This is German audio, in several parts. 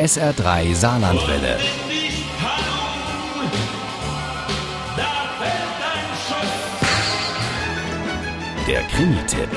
SR3 Saarlandwelle. Der Krimi-Tipp.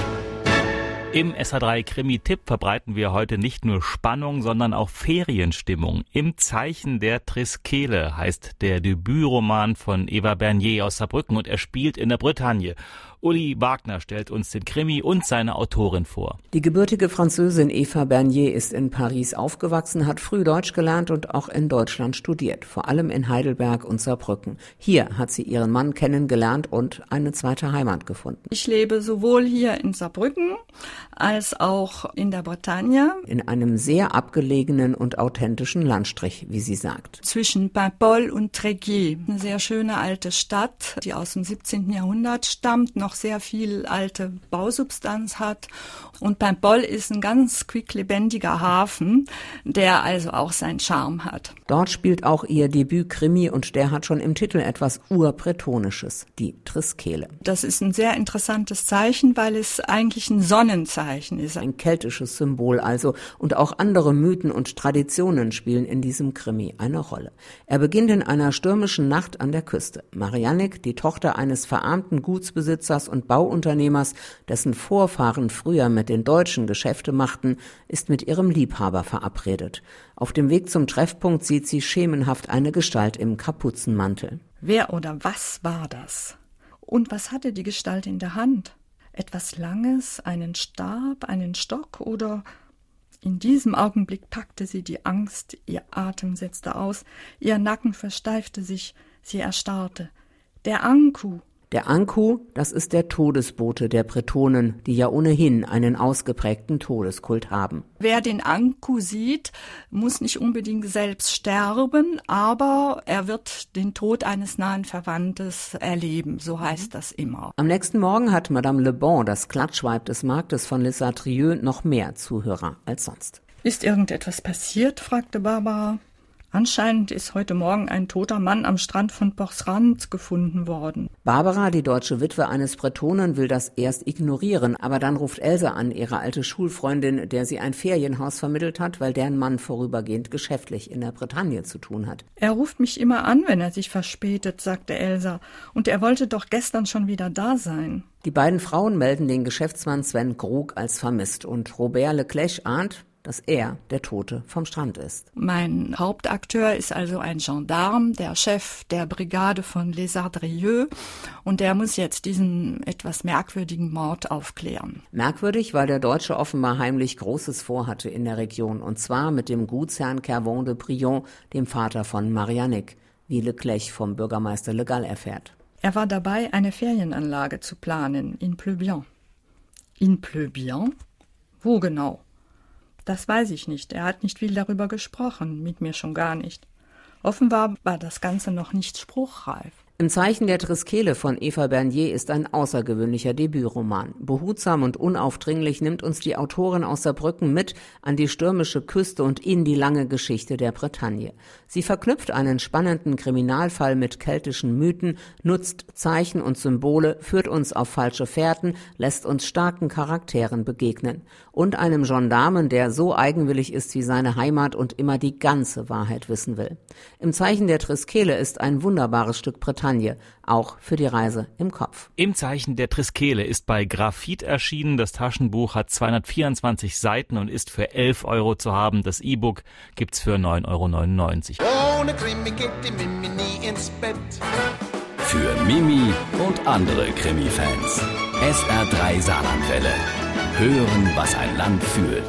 Im SH3 Krimi-Tipp verbreiten wir heute nicht nur Spannung, sondern auch Ferienstimmung. Im Zeichen der Triskele heißt der Debütroman von Eva Bernier aus Saarbrücken und er spielt in der Bretagne. Uli Wagner stellt uns den Krimi und seine Autorin vor. Die gebürtige Französin Eva Bernier ist in Paris aufgewachsen, hat früh Deutsch gelernt und auch in Deutschland studiert, vor allem in Heidelberg und Saarbrücken. Hier hat sie ihren Mann kennengelernt und eine zweite Heimat gefunden. Ich lebe sowohl hier in Saarbrücken als auch in der Bretagne. In einem sehr abgelegenen und authentischen Landstrich, wie sie sagt. Zwischen Paimpol und Tréguier. Eine sehr schöne alte Stadt, die aus dem 17. Jahrhundert stammt, noch sehr viel alte Bausubstanz hat. Und Paimpol ist ein ganz quicklebendiger Hafen, der also auch seinen Charme hat. Dort spielt auch ihr Debüt-Krimi und der hat schon im Titel etwas Urbretonisches, die Triskele. Das ist ein sehr interessantes Zeichen, weil es eigentlich ein Sonnenzeichen ist. Ein keltisches Symbol also. Und auch andere Mythen und Traditionen spielen in diesem Krimi eine Rolle. Er beginnt in einer stürmischen Nacht an der Küste. Mariannik, die Tochter eines verarmten Gutsbesitzers, Besitzers und Bauunternehmers, dessen Vorfahren früher mit den Deutschen Geschäfte machten, ist mit ihrem Liebhaber verabredet. Auf dem Weg zum Treffpunkt sieht sie schemenhaft eine Gestalt im Kapuzenmantel. Wer oder was war das? Und was hatte die Gestalt in der Hand? Etwas Langes, einen Stab, einen Stock oder in diesem Augenblick packte sie die Angst, ihr Atem setzte aus, ihr Nacken versteifte sich, sie erstarrte. Der Anku, der Anku, das ist der Todesbote der Bretonen, die ja ohnehin einen ausgeprägten Todeskult haben. Wer den Anku sieht, muss nicht unbedingt selbst sterben, aber er wird den Tod eines nahen Verwandtes erleben, so heißt das immer. Am nächsten Morgen hat Madame Le Bon, das Klatschweib des Marktes von Les Satrieux, noch mehr Zuhörer als sonst. Ist irgendetwas passiert? fragte Barbara. Anscheinend ist heute Morgen ein toter Mann am Strand von Borsrand gefunden worden. Barbara, die deutsche Witwe eines Bretonen, will das erst ignorieren, aber dann ruft Elsa an, ihre alte Schulfreundin, der sie ein Ferienhaus vermittelt hat, weil deren Mann vorübergehend geschäftlich in der Bretagne zu tun hat. Er ruft mich immer an, wenn er sich verspätet, sagte Elsa, und er wollte doch gestern schon wieder da sein. Die beiden Frauen melden den Geschäftsmann Sven Krug als vermisst und Robert Leclerc ahnt, dass er der Tote vom Strand ist. Mein Hauptakteur ist also ein Gendarme, der Chef der Brigade von Les Ardrieux und der muss jetzt diesen etwas merkwürdigen Mord aufklären. Merkwürdig, weil der Deutsche offenbar heimlich Großes vorhatte in der Region und zwar mit dem Gutsherrn Kervon de Brion, dem Vater von Mariannik, wie Leclerc vom Bürgermeister Legal erfährt. Er war dabei, eine Ferienanlage zu planen in Pleubian. In Pleubian? Wo genau? Das weiß ich nicht. Er hat nicht viel darüber gesprochen, mit mir schon gar nicht. Offenbar war das Ganze noch nicht spruchreif. Im Zeichen der Triskele von Eva Bernier ist ein außergewöhnlicher Debütroman. Behutsam und unaufdringlich nimmt uns die Autorin aus Saarbrücken mit an die stürmische Küste und in die lange Geschichte der Bretagne. Sie verknüpft einen spannenden Kriminalfall mit keltischen Mythen, nutzt Zeichen und Symbole, führt uns auf falsche Fährten, lässt uns starken Charakteren begegnen. Und einem Gendarmen, der so eigenwillig ist wie seine Heimat und immer die ganze Wahrheit wissen will. Im Zeichen der Triskele ist ein wunderbares Stück Bretagne Bretagne, auch für die Reise im Kopf. Im Zeichen der Triskele ist bei Graphit erschienen. Das Taschenbuch hat 224 Seiten und ist für 11 Euro zu haben. Das E-Book gibt's für 9,99 Euro. Ohne Krimi geht die Mimi nie ins Bett. Für Mimi und andere Krimi-Fans. SR3 Saarlandwelle. Hören, was ein Land fühlt.